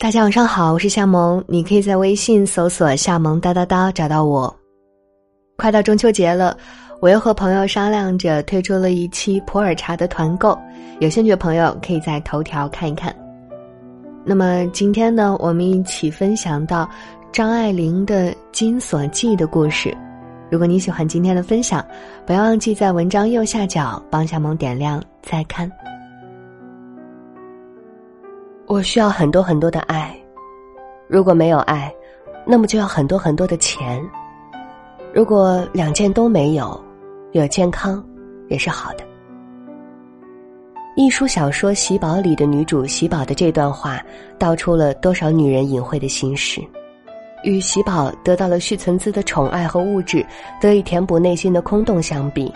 大家晚上好，我是夏萌，你可以在微信搜索“夏萌哒哒哒”找到我。快到中秋节了，我又和朋友商量着推出了一期普洱茶的团购，有兴趣的朋友可以在头条看一看。那么今天呢，我们一起分享到张爱玲的《金锁记》的故事。如果你喜欢今天的分享，不要忘记在文章右下角帮夏萌点亮再看。我需要很多很多的爱，如果没有爱，那么就要很多很多的钱。如果两件都没有，有健康也是好的。艺术小说《喜宝》里的女主喜宝的这段话，道出了多少女人隐晦的心事。与喜宝得到了续存资的宠爱和物质，得以填补内心的空洞相比，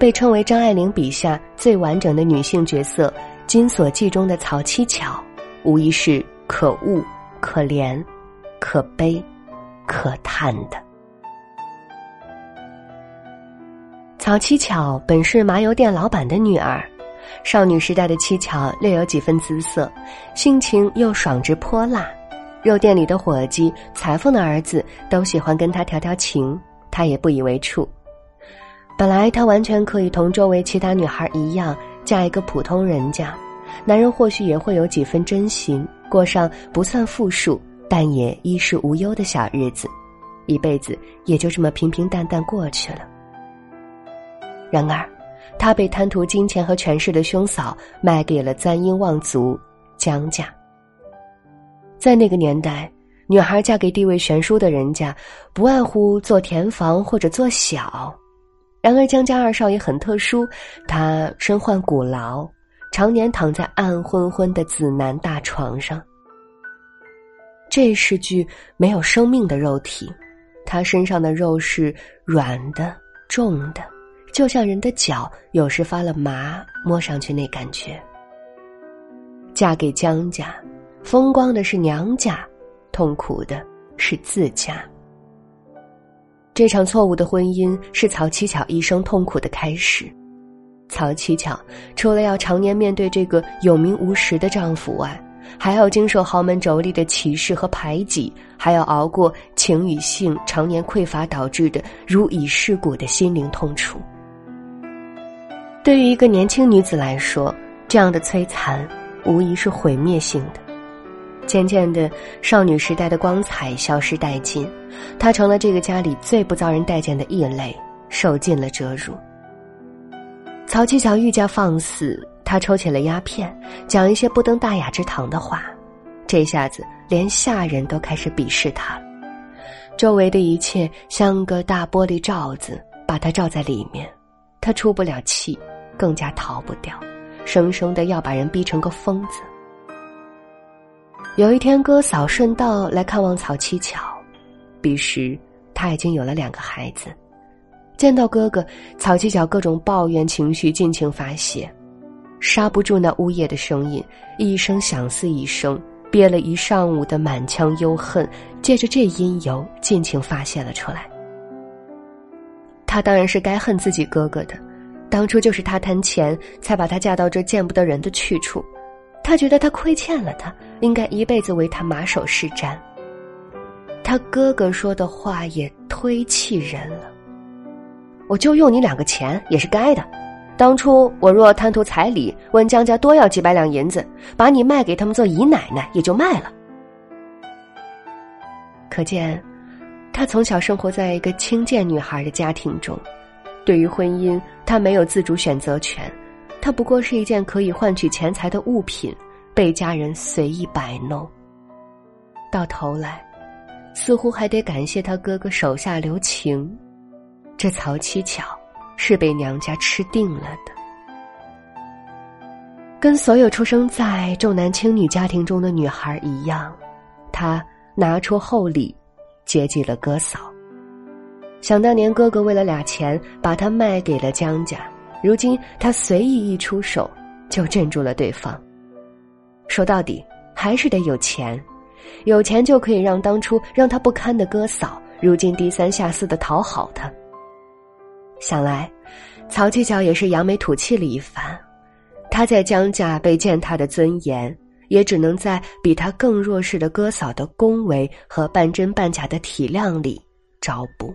被称为张爱玲笔下最完整的女性角色《金锁记》中的曹七巧。无疑是可恶、可怜、可悲、可叹的。曹七巧本是麻油店老板的女儿，少女时代的七巧略有几分姿色，性情又爽直泼辣。肉店里的伙计、裁缝的儿子都喜欢跟她调调情，她也不以为处。本来她完全可以同周围其他女孩一样，嫁一个普通人家。男人或许也会有几分真心，过上不算富庶，但也衣食无忧的小日子，一辈子也就这么平平淡淡过去了。然而，他被贪图金钱和权势的兄嫂卖给了簪缨望族江家。在那个年代，女孩嫁给地位悬殊的人家，不外乎做田房或者做小。然而，江家二少爷很特殊，他身患骨痨。常年躺在暗昏昏的紫南大床上。这是具没有生命的肉体，他身上的肉是软的、重的，就像人的脚有时发了麻，摸上去那感觉。嫁给江家，风光的是娘家，痛苦的是自家。这场错误的婚姻是曹七巧一生痛苦的开始。曹七巧除了要常年面对这个有名无实的丈夫外，还要经受豪门妯娌的歧视和排挤，还要熬过情与性常年匮乏导致的如蚁噬骨的心灵痛楚。对于一个年轻女子来说，这样的摧残无疑是毁灭性的。渐渐的，少女时代的光彩消失殆尽，她成了这个家里最不遭人待见的异类，受尽了折辱。曹七巧愈加放肆，他抽起了鸦片，讲一些不登大雅之堂的话，这下子连下人都开始鄙视他了。周围的一切像个大玻璃罩子，把他罩在里面，他出不了气，更加逃不掉，生生的要把人逼成个疯子。有一天，哥嫂顺道来看望曹七巧，彼时他已经有了两个孩子。见到哥哥，曹七巧各种抱怨情绪尽情发泄，刹不住那呜咽的声音，一声响似一声，憋了一上午的满腔忧恨，借着这因由尽情发泄了出来。他当然是该恨自己哥哥的，当初就是他贪钱，才把他嫁到这见不得人的去处，他觉得他亏欠了他，应该一辈子为他马首是瞻。他哥哥说的话也忒气人了。我就用你两个钱也是该的，当初我若贪图彩礼，问江家多要几百两银子，把你卖给他们做姨奶奶也就卖了。可见，他从小生活在一个清贱女孩的家庭中，对于婚姻，他没有自主选择权，他不过是一件可以换取钱财的物品，被家人随意摆弄。到头来，似乎还得感谢他哥哥手下留情。这曹七巧是被娘家吃定了的，跟所有出生在重男轻女家庭中的女孩一样，她拿出厚礼接济了哥嫂。想当年哥哥为了俩钱把她卖给了江家，如今他随意一出手就镇住了对方。说到底还是得有钱，有钱就可以让当初让他不堪的哥嫂，如今低三下四的讨好他。想来，曹七巧也是扬眉吐气了一番。他在江家被践踏的尊严，也只能在比他更弱势的哥嫂的恭维和半真半假的体谅里找补。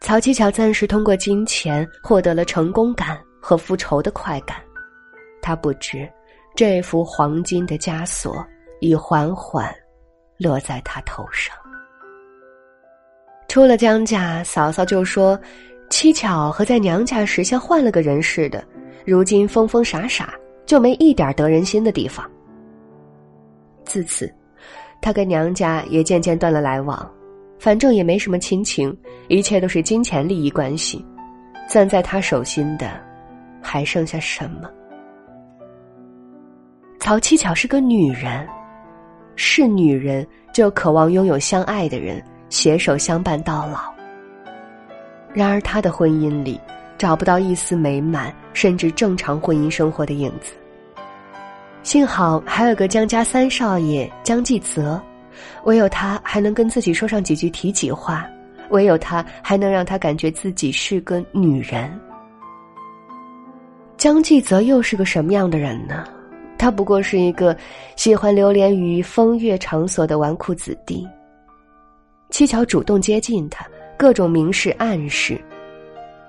曹七巧暂时通过金钱获得了成功感和复仇的快感，他不知这副黄金的枷锁已缓缓落在他头上。出了江家，嫂嫂就说：“七巧和在娘家时像换了个人似的，如今疯疯傻傻。”就没一点得人心的地方。自此，他跟娘家也渐渐断了来往，反正也没什么亲情，一切都是金钱利益关系。攥在他手心的，还剩下什么？曹七巧是个女人，是女人就渴望拥有相爱的人，携手相伴到老。然而，他的婚姻里。找不到一丝美满，甚至正常婚姻生活的影子。幸好还有个江家三少爷江继泽，唯有他还能跟自己说上几句体己话，唯有他还能让他感觉自己是个女人。江继泽又是个什么样的人呢？他不过是一个喜欢流连于风月场所的纨绔子弟。七巧主动接近他，各种明示暗示。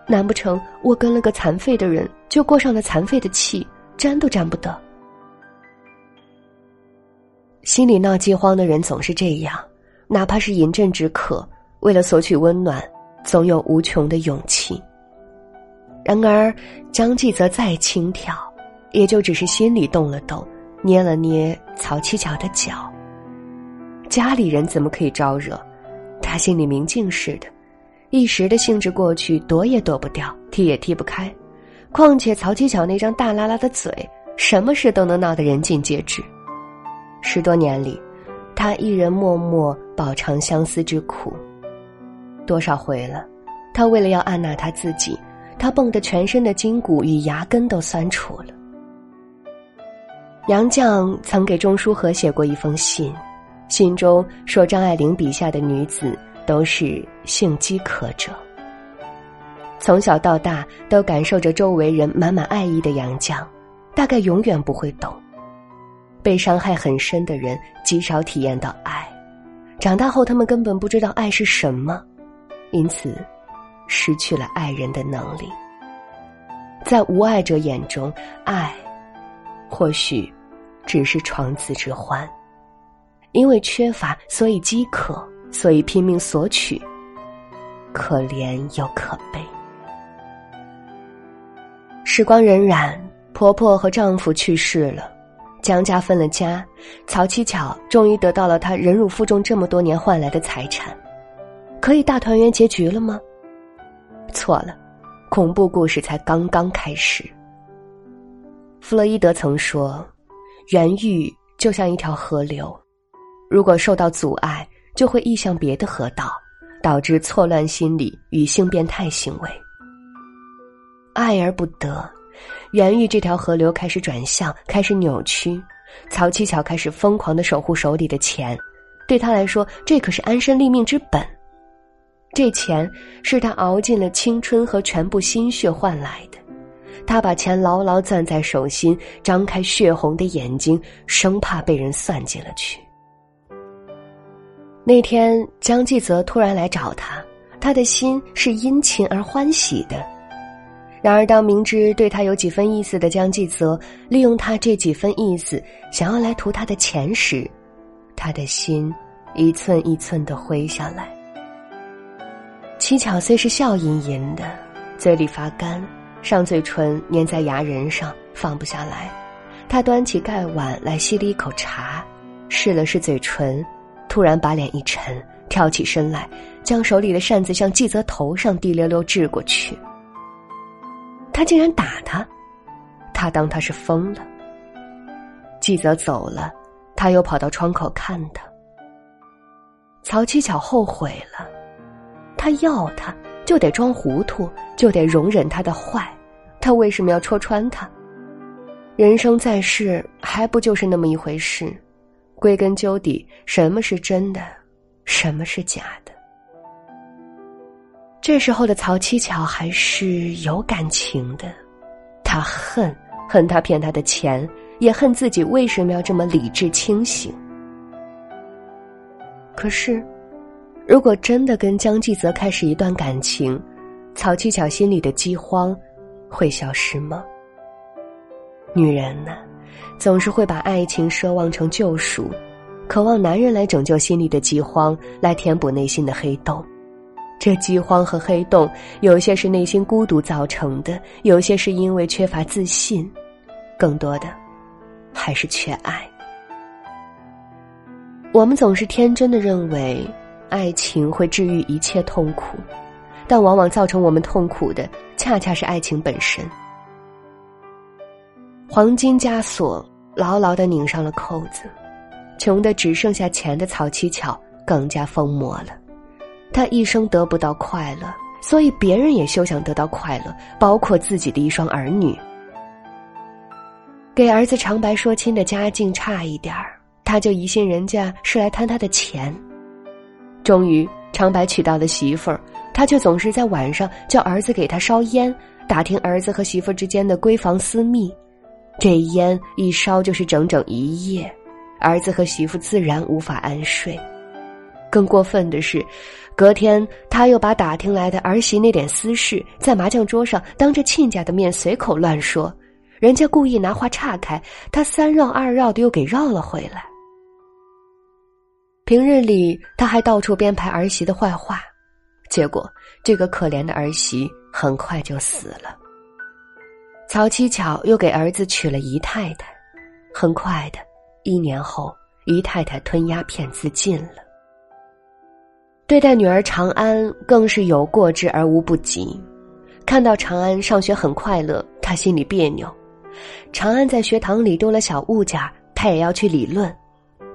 难不成我跟了个残废的人，就过上了残废的气，沾都沾不得？心里闹饥荒的人总是这样，哪怕是饮鸩止渴，为了索取温暖，总有无穷的勇气。然而张继则再轻佻，也就只是心里动了动，捏了捏曹七巧的脚。家里人怎么可以招惹？他心里明镜似的。一时的兴致过去，躲也躲不掉，踢也踢不开。况且曹七巧那张大拉拉的嘴，什么事都能闹得人尽皆知。十多年里，他一人默默饱尝相思之苦。多少回了，他为了要按捺他自己，他蹦得全身的筋骨与牙根都酸楚了。杨绛曾给钟书和写过一封信，信中说张爱玲笔下的女子。都是性饥渴者。从小到大都感受着周围人满满爱意的杨绛，大概永远不会懂，被伤害很深的人极少体验到爱。长大后，他们根本不知道爱是什么，因此失去了爱人的能力。在无爱者眼中，爱或许只是床笫之欢，因为缺乏，所以饥渴。所以拼命索取，可怜又可悲。时光荏苒，婆婆和丈夫去世了，江家分了家，曹七巧终于得到了她忍辱负重这么多年换来的财产，可以大团圆结局了吗？错了，恐怖故事才刚刚开始。弗洛伊德曾说，原欲就像一条河流，如果受到阻碍。就会意向别的河道，导致错乱心理与性变态行为。爱而不得，原欲这条河流开始转向，开始扭曲。曹七巧开始疯狂的守护手里的钱，对他来说，这可是安身立命之本。这钱是他熬尽了青春和全部心血换来的，他把钱牢牢攥在手心，张开血红的眼睛，生怕被人算计了去。那天，江继泽突然来找他，他的心是殷勤而欢喜的。然而，当明知对他有几分意思的江继泽利用他这几分意思，想要来图他的钱时，他的心一寸一寸的灰下来。七巧虽是笑吟吟的，嘴里发干，上嘴唇粘在牙仁上，放不下来。他端起盖碗来吸了一口茶，试了试嘴唇。突然把脸一沉，跳起身来，将手里的扇子向纪泽头上滴溜溜掷过去。他竟然打他，他当他是疯了。纪泽走了，他又跑到窗口看他。曹七巧后悔了，他要他就得装糊涂，就得容忍他的坏，他为什么要戳穿他？人生在世，还不就是那么一回事？归根究底，什么是真的，什么是假的？这时候的曹七巧还是有感情的，他恨恨他骗他的钱，也恨自己为什么要这么理智清醒。可是，如果真的跟江继泽开始一段感情，曹七巧心里的饥荒会消失吗？女人呢，总是会把爱情奢望成救赎，渴望男人来拯救心里的饥荒，来填补内心的黑洞。这饥荒和黑洞，有些是内心孤独造成的，有些是因为缺乏自信，更多的还是缺爱。我们总是天真的认为，爱情会治愈一切痛苦，但往往造成我们痛苦的，恰恰是爱情本身。黄金枷锁牢牢的拧上了扣子，穷的只剩下钱的曹七巧更加疯魔了。他一生得不到快乐，所以别人也休想得到快乐，包括自己的一双儿女。给儿子长白说亲的家境差一点儿，他就疑心人家是来贪他的钱。终于，长白娶到了媳妇儿，他却总是在晚上叫儿子给他烧烟，打听儿子和媳妇之间的闺房私密。这烟一烧就是整整一夜，儿子和媳妇自然无法安睡。更过分的是，隔天他又把打听来的儿媳那点私事，在麻将桌上当着亲家的面随口乱说，人家故意拿话岔开，他三绕二绕的又给绕了回来。平日里他还到处编排儿媳的坏话，结果这个可怜的儿媳很快就死了。曹七巧又给儿子娶了姨太太，很快的一年后，姨太太吞鸦片自尽了。对待女儿长安更是有过之而无不及，看到长安上学很快乐，他心里别扭。长安在学堂里丢了小物件，他也要去理论。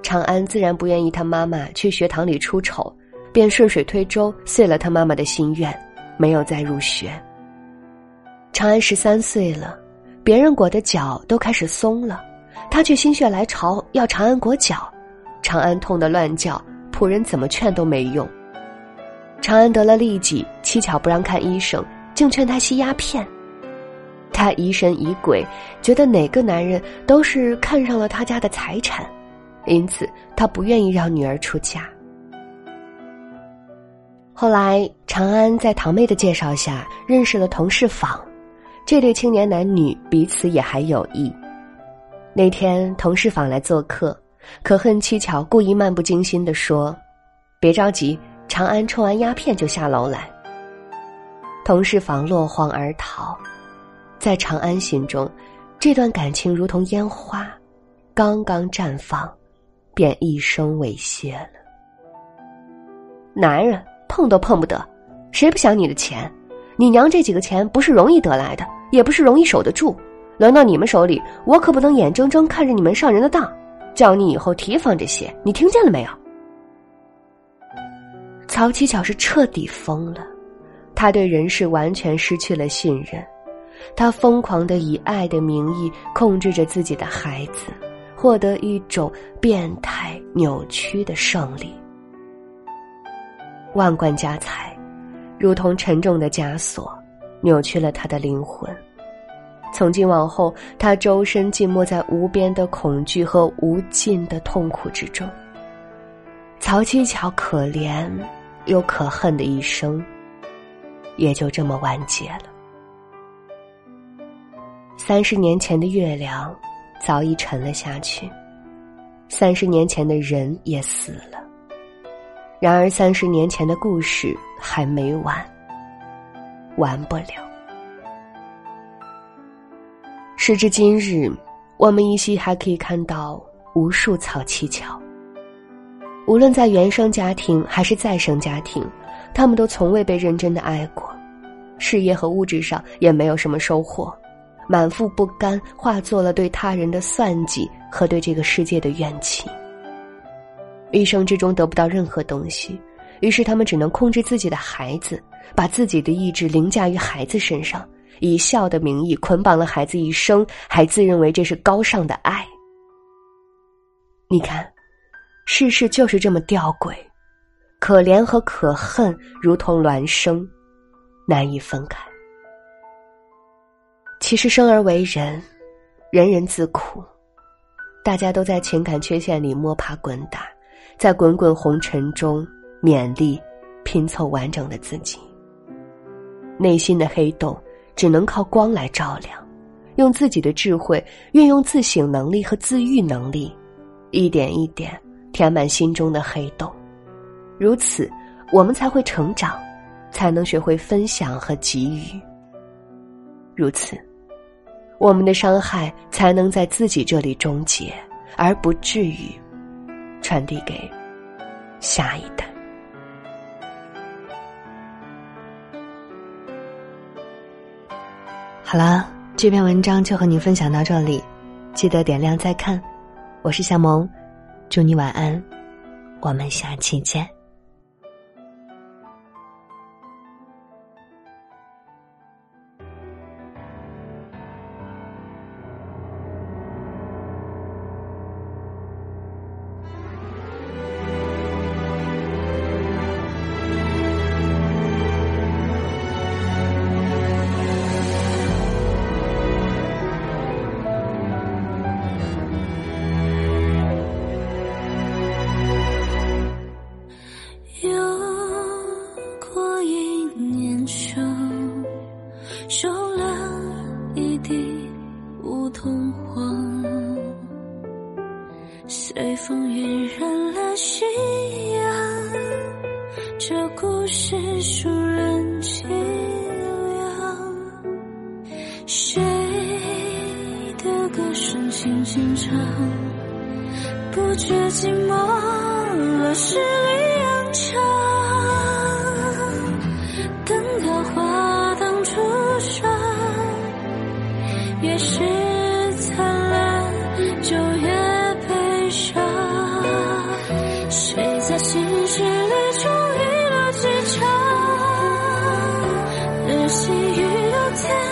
长安自然不愿意他妈妈去学堂里出丑，便顺水推舟遂了他妈妈的心愿，没有再入学。长安十三岁了，别人裹的脚都开始松了，他却心血来潮要长安裹脚，长安痛得乱叫，仆人怎么劝都没用。长安得了痢疾，七巧不让看医生，竟劝他吸鸦片。他疑神疑鬼，觉得哪个男人都是看上了他家的财产，因此他不愿意让女儿出嫁。后来，长安在堂妹的介绍下认识了同事坊，这对青年男女彼此也还有意。那天，同事访来做客，可恨七巧故意漫不经心的说：“别着急。”长安抽完鸦片就下楼来，同事房落荒而逃，在长安心中，这段感情如同烟花，刚刚绽放，便一生猥亵了。男人碰都碰不得，谁不想你的钱？你娘这几个钱不是容易得来的，也不是容易守得住。轮到你们手里，我可不能眼睁睁看着你们上人的当，叫你以后提防这些。你听见了没有？曹七巧是彻底疯了，他对人世完全失去了信任，他疯狂的以爱的名义控制着自己的孩子，获得一种变态扭曲的胜利。万贯家财，如同沉重的枷锁，扭曲了他的灵魂。从今往后，他周身浸没在无边的恐惧和无尽的痛苦之中。曹七巧可怜。又可恨的一生，也就这么完结了。三十年前的月亮早已沉了下去，三十年前的人也死了。然而，三十年前的故事还没完，完不了。时至今日，我们依稀还可以看到无数草蹊跷。无论在原生家庭还是再生家庭，他们都从未被认真的爱过，事业和物质上也没有什么收获，满腹不甘化作了对他人的算计和对这个世界的怨气。一生之中得不到任何东西，于是他们只能控制自己的孩子，把自己的意志凌驾于孩子身上，以孝的名义捆绑了孩子一生，还自认为这是高尚的爱。你看。世事就是这么吊诡，可怜和可恨如同孪生，难以分开。其实生而为人，人人自苦，大家都在情感缺陷里摸爬滚打，在滚滚红尘中勉力拼凑完整的自己。内心的黑洞只能靠光来照亮，用自己的智慧，运用自省能力和自愈能力，一点一点填满心中的黑洞。如此，我们才会成长，才能学会分享和给予。如此。我们的伤害才能在自己这里终结，而不至于传递给下一代。好了，这篇文章就和你分享到这里，记得点亮再看。我是夏萌，祝你晚安，我们下期见。随风晕染了夕阳，这故事熟人凄凉。谁的歌声轻轻唱，不觉寂寞了十里谁在心事里终于了几场日西与有天